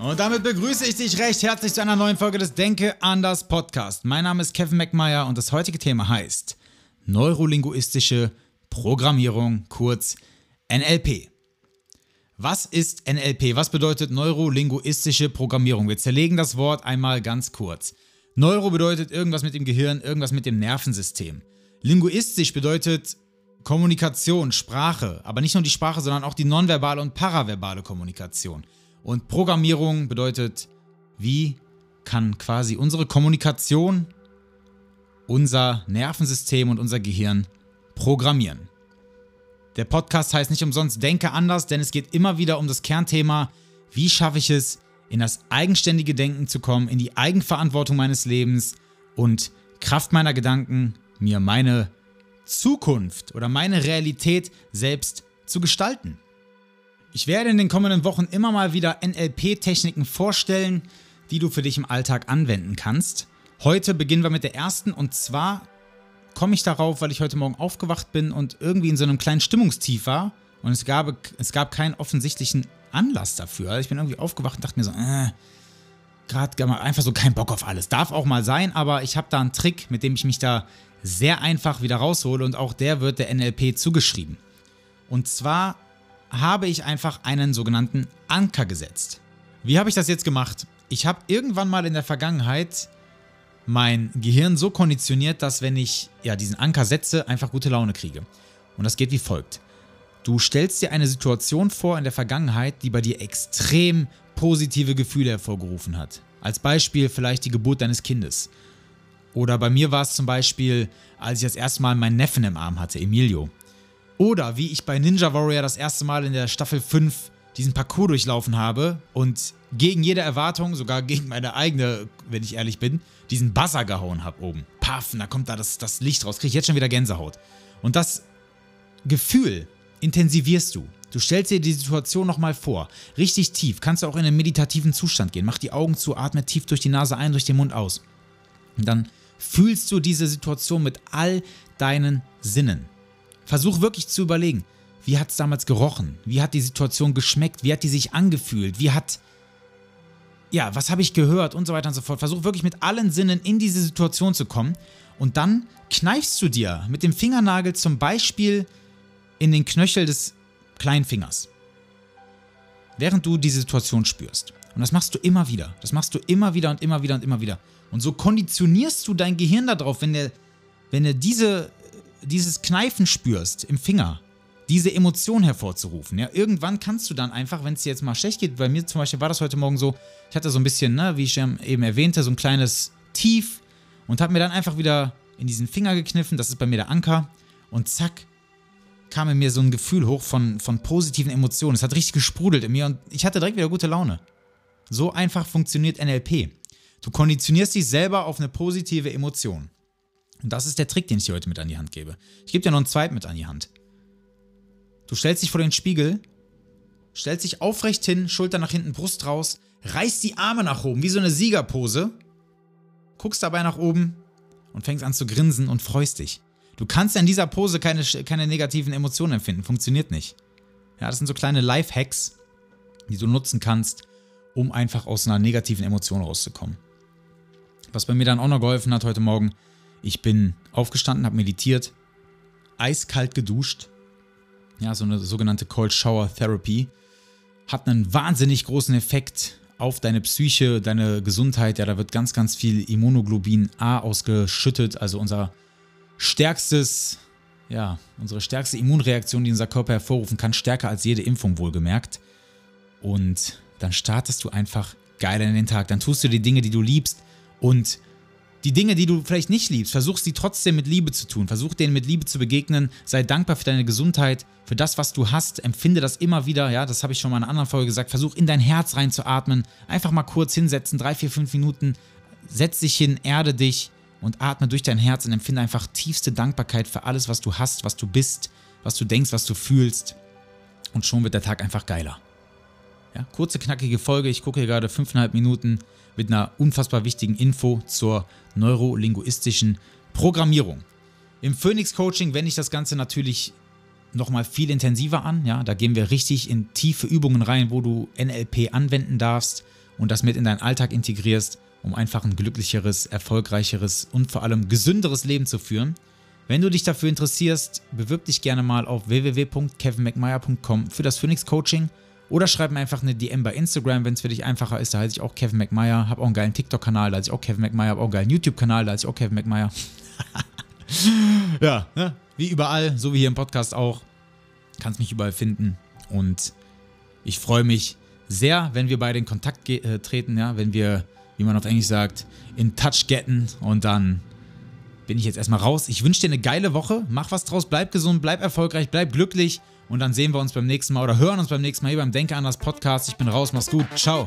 Und damit begrüße ich dich recht herzlich zu einer neuen Folge des Denke anders Podcast. Mein Name ist Kevin McMeyer und das heutige Thema heißt Neurolinguistische Programmierung, kurz NLP. Was ist NLP? Was bedeutet neurolinguistische Programmierung? Wir zerlegen das Wort einmal ganz kurz. Neuro bedeutet irgendwas mit dem Gehirn, irgendwas mit dem Nervensystem. Linguistisch bedeutet Kommunikation, Sprache, aber nicht nur die Sprache, sondern auch die nonverbale und paraverbale Kommunikation. Und Programmierung bedeutet, wie kann quasi unsere Kommunikation unser Nervensystem und unser Gehirn programmieren. Der Podcast heißt nicht umsonst Denke anders, denn es geht immer wieder um das Kernthema, wie schaffe ich es, in das eigenständige Denken zu kommen, in die Eigenverantwortung meines Lebens und Kraft meiner Gedanken, mir meine Zukunft oder meine Realität selbst zu gestalten. Ich werde in den kommenden Wochen immer mal wieder NLP-Techniken vorstellen, die du für dich im Alltag anwenden kannst. Heute beginnen wir mit der ersten und zwar komme ich darauf, weil ich heute Morgen aufgewacht bin und irgendwie in so einem kleinen Stimmungstief war und es gab, es gab keinen offensichtlichen Anlass dafür. Also ich bin irgendwie aufgewacht und dachte mir so, äh, gerade einfach so keinen Bock auf alles. Darf auch mal sein, aber ich habe da einen Trick, mit dem ich mich da sehr einfach wieder raushole und auch der wird der NLP zugeschrieben. Und zwar habe ich einfach einen sogenannten Anker gesetzt. Wie habe ich das jetzt gemacht? Ich habe irgendwann mal in der Vergangenheit mein Gehirn so konditioniert, dass wenn ich ja diesen Anker setze, einfach gute Laune kriege. Und das geht wie folgt. Du stellst dir eine Situation vor in der Vergangenheit, die bei dir extrem positive Gefühle hervorgerufen hat. Als Beispiel vielleicht die Geburt deines Kindes. Oder bei mir war es zum Beispiel, als ich das erste Mal meinen Neffen im Arm hatte, Emilio. Oder wie ich bei Ninja Warrior das erste Mal in der Staffel 5 diesen Parcours durchlaufen habe und gegen jede Erwartung, sogar gegen meine eigene, wenn ich ehrlich bin, diesen Buzzer gehauen habe oben. Paff, da kommt da das, das Licht raus. Kriege ich jetzt schon wieder Gänsehaut. Und das Gefühl intensivierst du. Du stellst dir die Situation nochmal vor. Richtig tief. Kannst du auch in einen meditativen Zustand gehen. Mach die Augen zu, atme tief durch die Nase ein, durch den Mund aus. Und dann fühlst du diese Situation mit all deinen Sinnen. Versuch wirklich zu überlegen, wie hat es damals gerochen? Wie hat die Situation geschmeckt? Wie hat die sich angefühlt? Wie hat ja, was habe ich gehört und so weiter und so fort. Versuch wirklich mit allen Sinnen in diese Situation zu kommen und dann kneifst du dir mit dem Fingernagel zum Beispiel in den Knöchel des kleinen Fingers, während du die Situation spürst. Und das machst du immer wieder. Das machst du immer wieder und immer wieder und immer wieder. Und so konditionierst du dein Gehirn darauf, wenn du wenn du diese, dieses Kneifen spürst im Finger, diese Emotion hervorzurufen. Ja, irgendwann kannst du dann einfach, wenn es dir jetzt mal schlecht geht, bei mir zum Beispiel war das heute Morgen so, ich hatte so ein bisschen, ne, wie ich eben erwähnte, so ein kleines Tief und habe mir dann einfach wieder in diesen Finger gekniffen, das ist bei mir der Anker und zack, kam in mir so ein Gefühl hoch von, von positiven Emotionen. Es hat richtig gesprudelt in mir und ich hatte direkt wieder gute Laune. So einfach funktioniert NLP. Du konditionierst dich selber auf eine positive Emotion. Und das ist der Trick, den ich dir heute mit an die Hand gebe. Ich gebe dir noch einen zweiten mit an die Hand. Du stellst dich vor den Spiegel, stellst dich aufrecht hin, Schulter nach hinten, Brust raus, reißt die Arme nach oben, wie so eine Siegerpose, guckst dabei nach oben und fängst an zu grinsen und freust dich. Du kannst in dieser Pose keine, keine negativen Emotionen empfinden, funktioniert nicht. Ja, das sind so kleine Life-Hacks, die du nutzen kannst, um einfach aus einer negativen Emotion rauszukommen. Was bei mir dann auch noch geholfen hat heute Morgen, ich bin aufgestanden, habe meditiert, eiskalt geduscht, ja, so eine sogenannte Cold Shower Therapy, hat einen wahnsinnig großen Effekt auf deine Psyche, deine Gesundheit. Ja, da wird ganz, ganz viel Immunoglobin A ausgeschüttet, also unser stärkstes, ja, unsere stärkste Immunreaktion, die unser Körper hervorrufen kann, stärker als jede Impfung wohlgemerkt. Und dann startest du einfach geil in den Tag. Dann tust du die Dinge, die du liebst und die Dinge, die du vielleicht nicht liebst, versuch sie trotzdem mit Liebe zu tun. Versuch denen mit Liebe zu begegnen. Sei dankbar für deine Gesundheit, für das, was du hast. Empfinde das immer wieder. Ja, das habe ich schon mal in einer anderen Folge gesagt. Versuch in dein Herz reinzuatmen. Einfach mal kurz hinsetzen, drei, vier, fünf Minuten. Setz dich hin, erde dich und atme durch dein Herz und empfinde einfach tiefste Dankbarkeit für alles, was du hast, was du bist, was du denkst, was du fühlst. Und schon wird der Tag einfach geiler. Ja, kurze, knackige Folge. Ich gucke hier gerade fünfeinhalb Minuten mit einer unfassbar wichtigen Info zur neurolinguistischen Programmierung. Im Phoenix Coaching wende ich das Ganze natürlich nochmal viel intensiver an. Ja, da gehen wir richtig in tiefe Übungen rein, wo du NLP anwenden darfst und das mit in deinen Alltag integrierst, um einfach ein glücklicheres, erfolgreicheres und vor allem gesünderes Leben zu führen. Wenn du dich dafür interessierst, bewirb dich gerne mal auf www.kevinmcmeyer.com für das Phoenix Coaching oder schreib mir einfach eine DM bei Instagram, wenn es für dich einfacher ist. Da heiße ich auch Kevin McMeyer. Habe auch einen geilen TikTok-Kanal, da heiße ich auch Kevin McMeyer. Habe auch einen geilen YouTube-Kanal, da heiße ich auch Kevin McMeyer. ja, ne? wie überall, so wie hier im Podcast auch. Kannst mich überall finden. Und ich freue mich sehr, wenn wir beide in Kontakt äh, treten, ja, wenn wir, wie man auf Englisch sagt, in Touch getten und dann bin ich jetzt erstmal raus. Ich wünsche dir eine geile Woche. Mach was draus, bleib gesund, bleib erfolgreich, bleib glücklich und dann sehen wir uns beim nächsten Mal oder hören uns beim nächsten Mal hier beim Denke an das Podcast. Ich bin raus, mach's gut. Ciao.